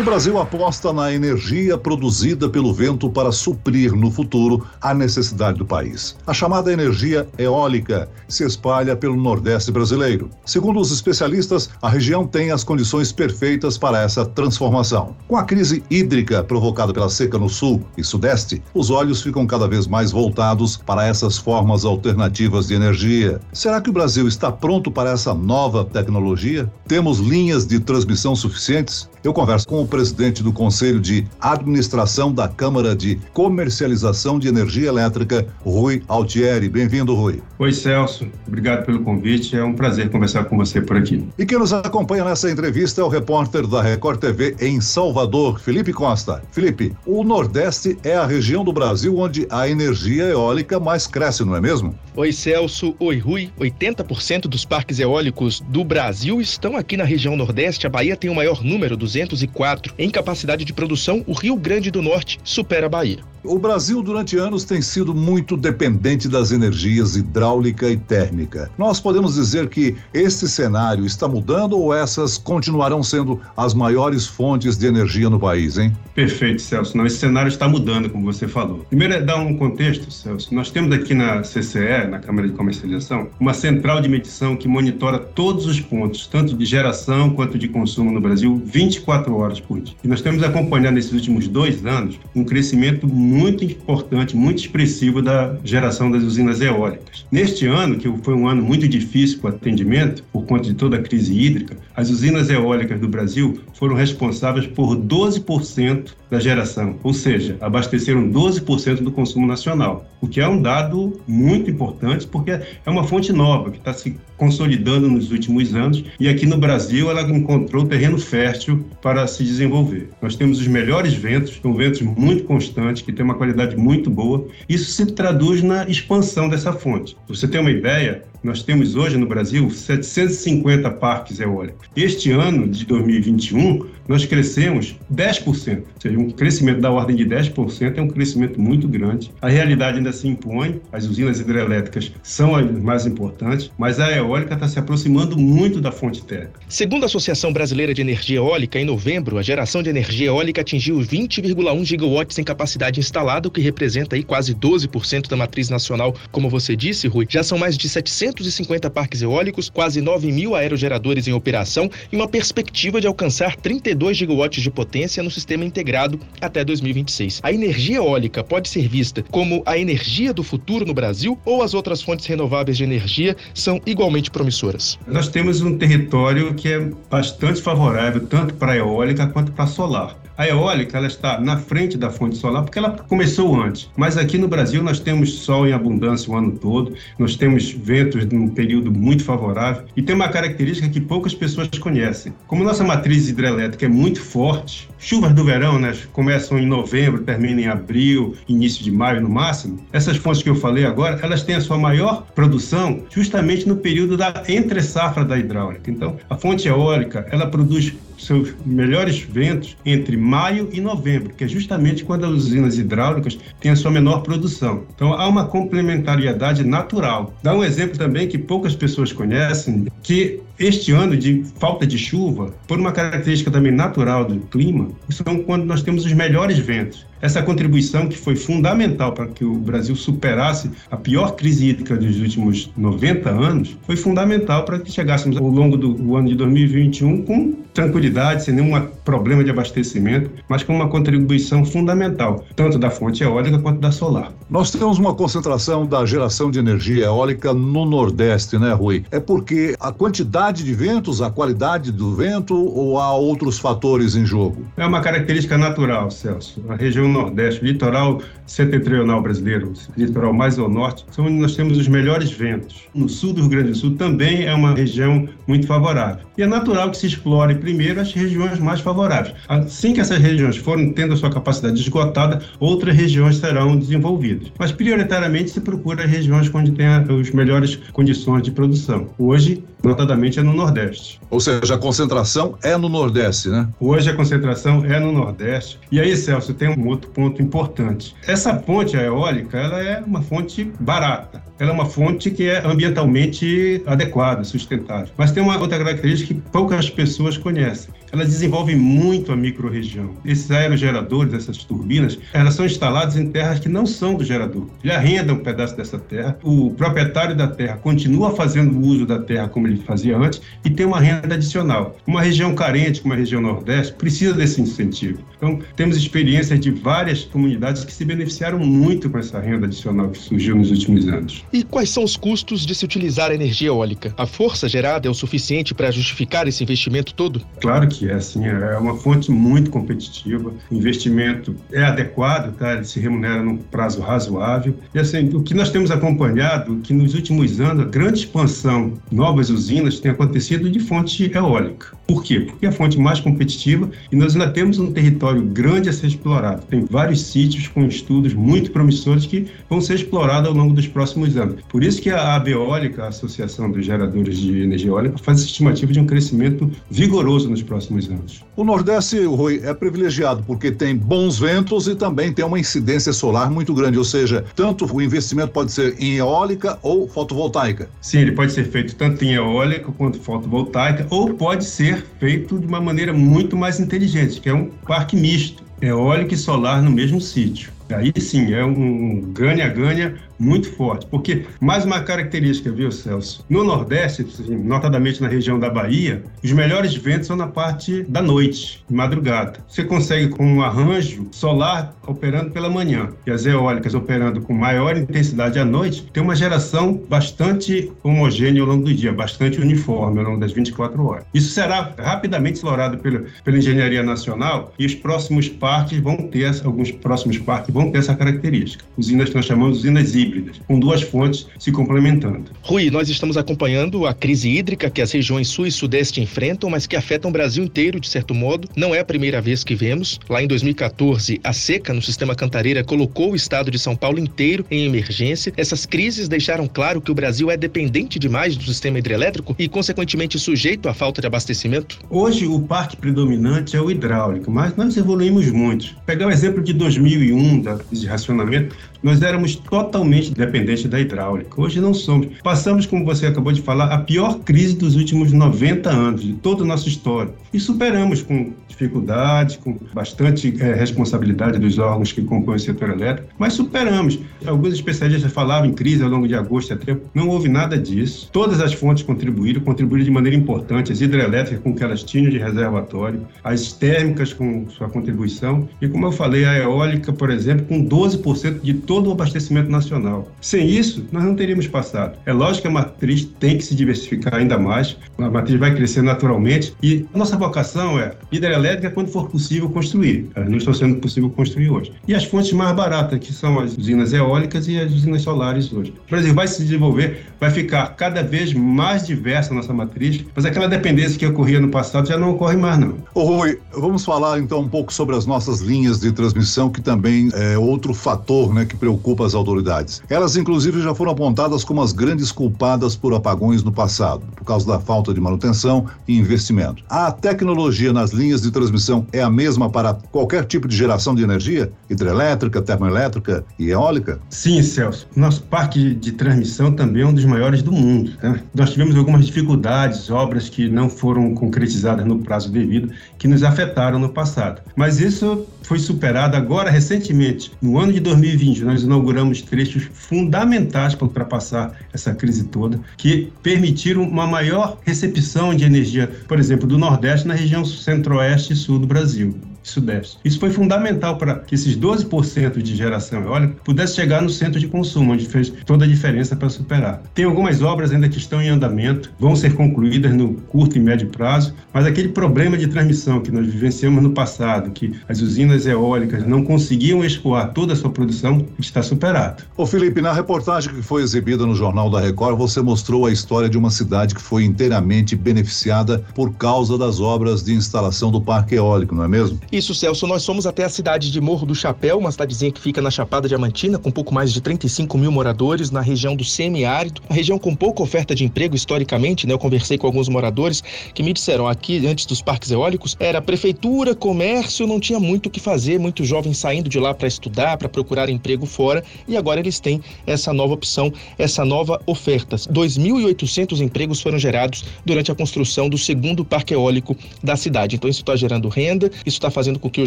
O Brasil aposta na energia produzida pelo vento para suprir no futuro a necessidade do país. A chamada energia eólica se espalha pelo Nordeste brasileiro. Segundo os especialistas, a região tem as condições perfeitas para essa transformação. Com a crise hídrica provocada pela seca no Sul e Sudeste, os olhos ficam cada vez mais voltados para essas formas alternativas de energia. Será que o Brasil está pronto para essa nova tecnologia? Temos linhas de transmissão suficientes? Eu converso com o presidente do Conselho de Administração da Câmara de Comercialização de Energia Elétrica, Rui Altieri. Bem-vindo, Rui. Oi, Celso. Obrigado pelo convite. É um prazer conversar com você por aqui. E quem nos acompanha nessa entrevista é o repórter da Record TV em Salvador, Felipe Costa. Felipe, o Nordeste é a região do Brasil onde a energia eólica mais cresce, não é mesmo? Oi, Celso. Oi, Rui. 80% dos parques eólicos do Brasil estão aqui na região Nordeste. A Bahia tem o maior número, 204. Em capacidade de produção, o Rio Grande do Norte supera a Bahia. O Brasil, durante anos, tem sido muito dependente das energias hidráulica e térmica. Nós podemos dizer que este cenário está mudando ou essas continuarão sendo as maiores fontes de energia no país, hein? Perfeito, Celso. Não, esse cenário está mudando, como você falou. Primeiro é dar um contexto, Celso. Nós temos aqui na CCE, na Câmara de Comercialização, uma central de medição que monitora todos os pontos, tanto de geração quanto de consumo no Brasil, 24 horas por dia. E nós temos acompanhado nesses últimos dois anos um crescimento muito importante, muito expressivo da geração das usinas eólicas. Neste ano, que foi um ano muito difícil para o atendimento, por conta de toda a crise hídrica, as usinas eólicas do Brasil foram responsáveis por 12% da geração, ou seja, abasteceram 12% do consumo nacional, o que é um dado muito importante porque é uma fonte nova que está se consolidando nos últimos anos e aqui no Brasil ela encontrou terreno fértil para se desenvolver. Nós temos os melhores ventos, são ventos muito constantes, que têm uma qualidade muito boa. Isso se traduz na expansão dessa fonte. Você ter uma ideia, nós temos hoje no Brasil 750 parques eólicos. Este ano de 2021, nós crescemos 10%, ou seja, um crescimento da ordem de 10% é um crescimento muito grande. A realidade ainda se impõe, as usinas hidrelétricas são as mais importantes, mas a eólica está se aproximando muito da fonte térmica. Segundo a Associação Brasileira de Energia Eólica, em novembro, a geração de energia eólica atingiu 20,1 gigawatts em capacidade instalada, o que representa aí quase 12% da matriz nacional. Como você disse, Rui, já são mais de 700 250 parques eólicos, quase 9 mil aerogeradores em operação e uma perspectiva de alcançar 32 gigawatts de potência no sistema integrado até 2026. A energia eólica pode ser vista como a energia do futuro no Brasil ou as outras fontes renováveis de energia são igualmente promissoras? Nós temos um território que é bastante favorável tanto para a eólica quanto para a solar. A eólica ela está na frente da fonte solar porque ela começou antes. Mas aqui no Brasil nós temos sol em abundância o ano todo, nós temos ventos num período muito favorável e tem uma característica que poucas pessoas conhecem. Como nossa matriz hidrelétrica é muito forte, chuvas do verão né, começam em novembro, terminam em abril, início de maio no máximo. Essas fontes que eu falei agora, elas têm a sua maior produção justamente no período da entre safra da hidráulica. Então, a fonte eólica ela produz seus melhores ventos entre maio e novembro, que é justamente quando as usinas hidráulicas têm a sua menor produção. Então há uma complementariedade natural. Dá um exemplo também que poucas pessoas conhecem, que este ano de falta de chuva, por uma característica também natural do clima, são quando nós temos os melhores ventos. Essa contribuição que foi fundamental para que o Brasil superasse a pior crise hídrica dos últimos 90 anos, foi fundamental para que chegássemos ao longo do ano de 2021 com tranquilidade, sem nenhum problema de abastecimento, mas com uma contribuição fundamental, tanto da fonte eólica quanto da solar. Nós temos uma concentração da geração de energia eólica no Nordeste, né, Rui? É porque a quantidade de ventos, a qualidade do vento ou há outros fatores em jogo? É uma característica natural, Celso. A região Nordeste, litoral setentrional brasileiro, litoral mais ao norte, são onde nós temos os melhores ventos. No sul do Rio Grande do Sul também é uma região muito favorável. E é natural que se explore primeiro as regiões mais favoráveis. Assim que essas regiões forem tendo a sua capacidade esgotada, outras regiões serão desenvolvidas. Mas prioritariamente se procura regiões onde tem as melhores condições de produção. Hoje, notadamente é no Nordeste. Ou seja, a concentração é no Nordeste, né? Hoje a concentração é no Nordeste. E aí, Celso, tem um outro ponto importante. Essa fonte eólica, ela é uma fonte barata. Ela é uma fonte que é ambientalmente adequada, sustentável. Mas tem uma outra característica que poucas pessoas conhecem elas desenvolvem muito a microrregião. Esses aerogeradores, essas turbinas, elas são instaladas em terras que não são do gerador. Ele arrenda um pedaço dessa terra, o proprietário da terra continua fazendo uso da terra como ele fazia antes e tem uma renda adicional. Uma região carente, como a região Nordeste, precisa desse incentivo. Então, temos experiências de várias comunidades que se beneficiaram muito com essa renda adicional que surgiu nos últimos anos. E quais são os custos de se utilizar a energia eólica? A força gerada é o suficiente para justificar esse investimento todo? Claro que é assim, é uma fonte muito competitiva, o investimento é adequado, tá? ele se remunera num prazo razoável. E assim, o que nós temos acompanhado, que nos últimos anos a grande expansão, novas usinas tem acontecido de fonte eólica. Por quê? Porque é a fonte mais competitiva e nós ainda temos um território grande a ser explorado. Tem vários sítios com estudos muito promissores que vão ser explorados ao longo dos próximos anos. Por isso que a Abeólica, a Associação dos Geradores de Energia Eólica, faz estimativa de um crescimento vigoroso nos próximos anos. O Nordeste, Rui, é privilegiado porque tem bons ventos e também tem uma incidência solar muito grande, ou seja, tanto o investimento pode ser em eólica ou fotovoltaica. Sim, ele pode ser feito tanto em eólica quanto fotovoltaica, ou pode ser feito de uma maneira muito mais inteligente, que é um parque misto, eólico e solar no mesmo sítio. Aí sim, é um ganha-ganha muito forte. Porque, mais uma característica, viu, Celso? No Nordeste, assim, notadamente na região da Bahia, os melhores ventos são na parte da noite, madrugada. Você consegue, com um arranjo solar operando pela manhã e as eólicas operando com maior intensidade à noite, tem uma geração bastante homogênea ao longo do dia, bastante uniforme ao longo das 24 horas. Isso será rapidamente explorado pela, pela engenharia nacional e os próximos parques vão ter, alguns próximos parques vão ter essa característica. Usinas que nós chamamos de usinas híbridas, com duas fontes se complementando. Rui, nós estamos acompanhando a crise hídrica que as regiões sul e sudeste enfrentam, mas que afetam o Brasil inteiro, de certo modo. Não é a primeira vez que vemos. Lá em 2014, a seca no sistema Cantareira colocou o estado de São Paulo inteiro em emergência. Essas crises deixaram claro que o Brasil é dependente demais do sistema hidrelétrico e, consequentemente, sujeito à falta de abastecimento? Hoje, o parque predominante é o hidráulico, mas nós evoluímos muito. Pegar o exemplo de 2001, da, de racionamento, nós éramos totalmente dependentes da hidráulica. Hoje não somos. Passamos, como você acabou de falar, a pior crise dos últimos 90 anos, de toda a nossa história. E superamos com dificuldades, com bastante é, responsabilidade dos órgãos que compõem o setor elétrico, mas superamos. Alguns especialistas falavam em crise ao longo de agosto e setembro. Não houve nada disso. Todas as fontes contribuíram, contribuíram de maneira importante. As hidrelétricas com que elas tinham de reservatório, as térmicas com sua contribuição e, como eu falei, a eólica, por exemplo, com 12% de todo o abastecimento nacional. Sem isso, nós não teríamos passado. É lógico que a matriz tem que se diversificar ainda mais, a matriz vai crescer naturalmente e a nossa vocação é hidrelétrica quando for possível construir. Não está sendo possível construir hoje. E as fontes mais baratas, que são as usinas eólicas e as usinas solares hoje. O Brasil vai se desenvolver, vai ficar cada vez mais diversa a nossa matriz, mas aquela dependência que ocorria no passado já não ocorre mais, não. Ô Rui, vamos falar então um pouco sobre as nossas linhas de transmissão, que também é outro fator né, que preocupa as autoridades. Elas, inclusive, já foram apontadas como as grandes culpadas por apagões no passado, por causa da falta de manutenção e investimento. A tecnologia nas linhas de transmissão é a mesma para qualquer tipo de geração de energia? Hidrelétrica, termoelétrica e eólica? Sim, Celso. Nosso parque de transmissão também é um dos maiores do mundo. Né? Nós tivemos algumas dificuldades, obras que não foram concretizadas no prazo devido, que nos afetaram no passado. Mas isso foi superado agora recentemente. No ano de 2020, nós inauguramos trechos fundamentais para ultrapassar essa crise toda, que permitiram uma maior recepção de energia, por exemplo, do Nordeste na região centro-oeste e sul do Brasil. Sudeste. Isso foi fundamental para que esses 12% de geração eólica pudesse chegar no centro de consumo, onde fez toda a diferença para superar. Tem algumas obras ainda que estão em andamento, vão ser concluídas no curto e médio prazo, mas aquele problema de transmissão que nós vivenciamos no passado, que as usinas eólicas não conseguiam escoar toda a sua produção, está superado. Ô Felipe, na reportagem que foi exibida no Jornal da Record, você mostrou a história de uma cidade que foi inteiramente beneficiada por causa das obras de instalação do parque eólico, não é mesmo? Isso, Celso, nós somos até a cidade de Morro do Chapéu, uma cidadezinha que fica na Chapada Diamantina, com pouco mais de 35 mil moradores, na região do semiárido, uma região com pouca oferta de emprego historicamente, né? Eu conversei com alguns moradores que me disseram aqui, antes dos parques eólicos, era prefeitura, comércio, não tinha muito o que fazer, muitos jovens saindo de lá para estudar, para procurar emprego fora, e agora eles têm essa nova opção, essa nova oferta. 2.800 empregos foram gerados durante a construção do segundo parque eólico da cidade. Então isso está gerando renda, isso está fazendo com que o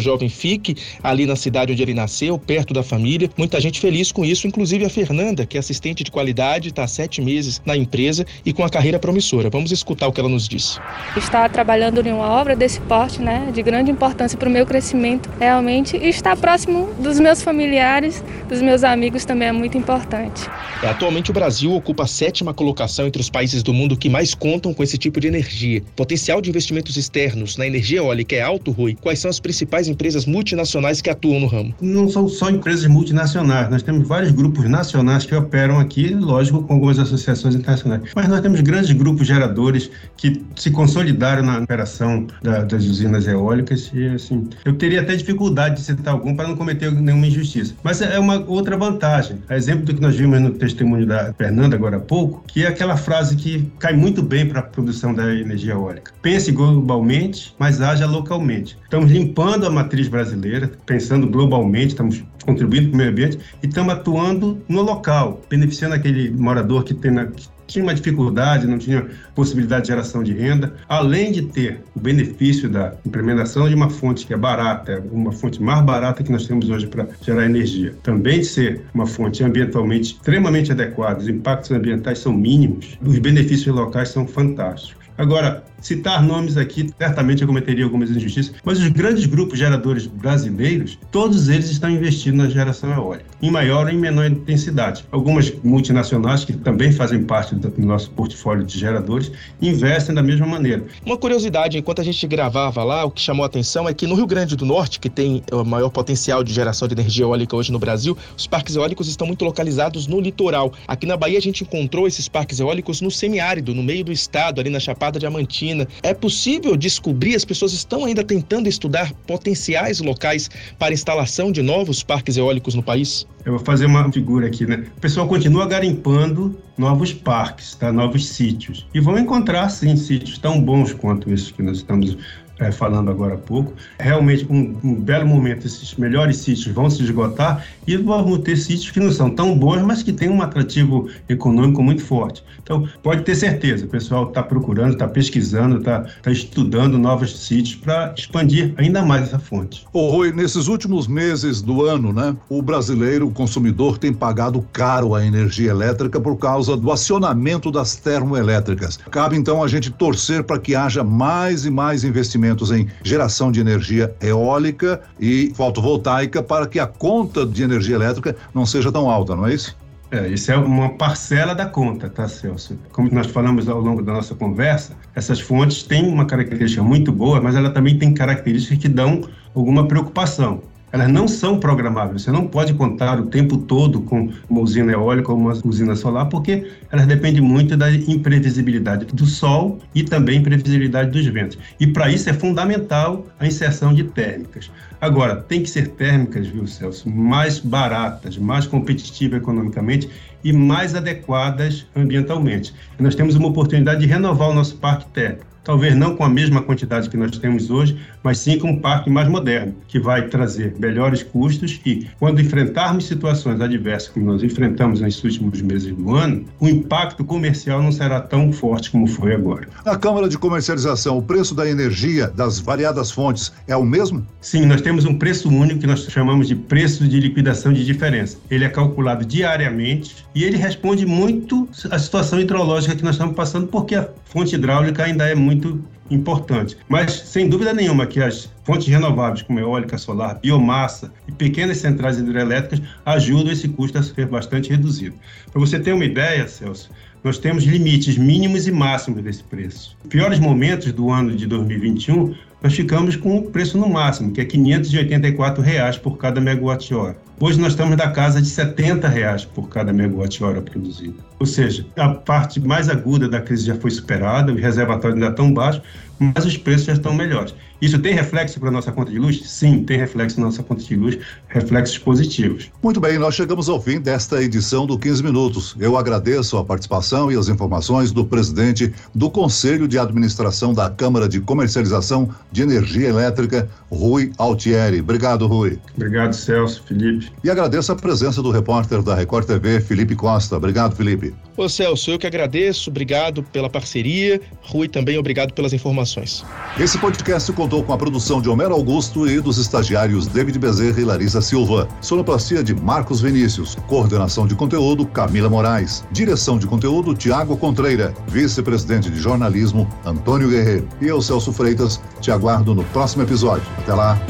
jovem fique ali na cidade onde ele nasceu, perto da família. Muita gente feliz com isso, inclusive a Fernanda, que é assistente de qualidade, está há sete meses na empresa e com a carreira promissora. Vamos escutar o que ela nos disse. Estar trabalhando em uma obra desse porte, né, de grande importância para o meu crescimento, realmente, e estar próximo dos meus familiares, dos meus amigos também é muito importante. É, atualmente o Brasil ocupa a sétima colocação entre os países do mundo que mais contam com esse tipo de energia. Potencial de investimentos externos na energia eólica é alto, Rui. Quais são as principais empresas multinacionais que atuam no ramo? Não são só empresas multinacionais, nós temos vários grupos nacionais que operam aqui, lógico, com algumas associações internacionais. Mas nós temos grandes grupos geradores que se consolidaram na operação da, das usinas eólicas e, assim, eu teria até dificuldade de citar algum para não cometer nenhuma injustiça. Mas é uma outra vantagem. A exemplo do que nós vimos no testemunho da Fernanda agora há pouco, que é aquela frase que cai muito bem para a produção da energia eólica. Pense globalmente, mas haja localmente. Estamos limpando a matriz brasileira, pensando globalmente, estamos contribuindo para o meio ambiente e estamos atuando no local, beneficiando aquele morador que, tem na, que tinha uma dificuldade, não tinha possibilidade de geração de renda, além de ter o benefício da implementação de uma fonte que é barata, uma fonte mais barata que nós temos hoje para gerar energia, também de ser uma fonte ambientalmente extremamente adequada, os impactos ambientais são mínimos, os benefícios locais são fantásticos. Agora, citar nomes aqui, certamente eu cometeria algumas injustiças, mas os grandes grupos geradores brasileiros, todos eles estão investindo na geração eólica, em maior ou em menor intensidade. Algumas multinacionais, que também fazem parte do nosso portfólio de geradores, investem da mesma maneira. Uma curiosidade, enquanto a gente gravava lá, o que chamou a atenção é que no Rio Grande do Norte, que tem o maior potencial de geração de energia eólica hoje no Brasil, os parques eólicos estão muito localizados no litoral. Aqui na Bahia a gente encontrou esses parques eólicos no semiárido, no meio do estado, ali na Chapada Diamantina, é possível descobrir, as pessoas estão ainda tentando estudar potenciais locais para instalação de novos parques eólicos no país? Eu vou fazer uma figura aqui, né? O pessoal continua garimpando novos parques, tá? novos sítios. E vão encontrar, sim, sítios tão bons quanto esses que nós estamos é, falando agora há pouco. Realmente, um, um, belo momento, esses melhores sítios vão se esgotar e vamos ter sítios que não são tão bons, mas que têm um atrativo econômico muito forte. Então, pode ter certeza, o pessoal está procurando, está pesquisando, está tá estudando novos sítios para expandir ainda mais essa fonte. Ô, Rui, nesses últimos meses do ano, né, o brasileiro, o consumidor, tem pagado caro a energia elétrica por causa do acionamento das termoelétricas. Cabe então a gente torcer para que haja mais e mais investimentos em geração de energia eólica e fotovoltaica para que a conta de energia elétrica não seja tão alta, não é isso? É, isso é uma parcela da conta, tá, Celso? Como nós falamos ao longo da nossa conversa, essas fontes têm uma característica muito boa, mas ela também tem características que dão alguma preocupação elas não são programáveis. Você não pode contar o tempo todo com uma usina eólica ou uma usina solar, porque elas dependem muito da imprevisibilidade do sol e também imprevisibilidade dos ventos. E para isso é fundamental a inserção de térmicas. Agora, tem que ser térmicas, viu, Celso, mais baratas, mais competitivas economicamente e mais adequadas ambientalmente. Nós temos uma oportunidade de renovar o nosso parque térmico talvez não com a mesma quantidade que nós temos hoje, mas sim com um parque mais moderno, que vai trazer melhores custos e, quando enfrentarmos situações adversas como nós enfrentamos nesses últimos meses do ano, o impacto comercial não será tão forte como foi agora. Na Câmara de Comercialização, o preço da energia das variadas fontes é o mesmo? Sim, nós temos um preço único que nós chamamos de preço de liquidação de diferença. Ele é calculado diariamente e ele responde muito à situação hidrológica que nós estamos passando, porque a fonte hidráulica ainda é muito importante. Mas, sem dúvida nenhuma, que as fontes renováveis, como eólica, solar, biomassa e pequenas centrais hidrelétricas, ajudam esse custo a ser bastante reduzido. Para você ter uma ideia, Celso, nós temos limites mínimos e máximos desse preço. Nos piores momentos do ano de 2021, nós ficamos com o preço no máximo, que é 584 reais por cada megawatt-hora. Hoje nós estamos na casa de 70 reais por cada megawatt-hora produzida. Ou seja, a parte mais aguda da crise já foi superada, os reservatórios ainda estão baixos, mas os preços já estão melhores. Isso tem reflexo para a nossa conta de luz? Sim, tem reflexo na nossa conta de luz, reflexos positivos. Muito bem, nós chegamos ao fim desta edição do 15 Minutos. Eu agradeço a participação e as informações do presidente do Conselho de Administração da Câmara de Comercialização de Energia Elétrica, Rui Altieri. Obrigado, Rui. Obrigado, Celso, Felipe. E agradeço a presença do repórter da Record TV, Felipe Costa. Obrigado, Felipe. Ô Celso, eu que agradeço, obrigado pela parceria. Rui também, obrigado pelas informações. Esse podcast contou com a produção de Homero Augusto e dos estagiários David Bezerra e Larissa Silva. Sonoplastia de Marcos Vinícius. Coordenação de conteúdo Camila Moraes. Direção de conteúdo Tiago Contreira. Vice-presidente de jornalismo Antônio Guerreiro. E eu, Celso Freitas, te aguardo no próximo episódio. Até lá.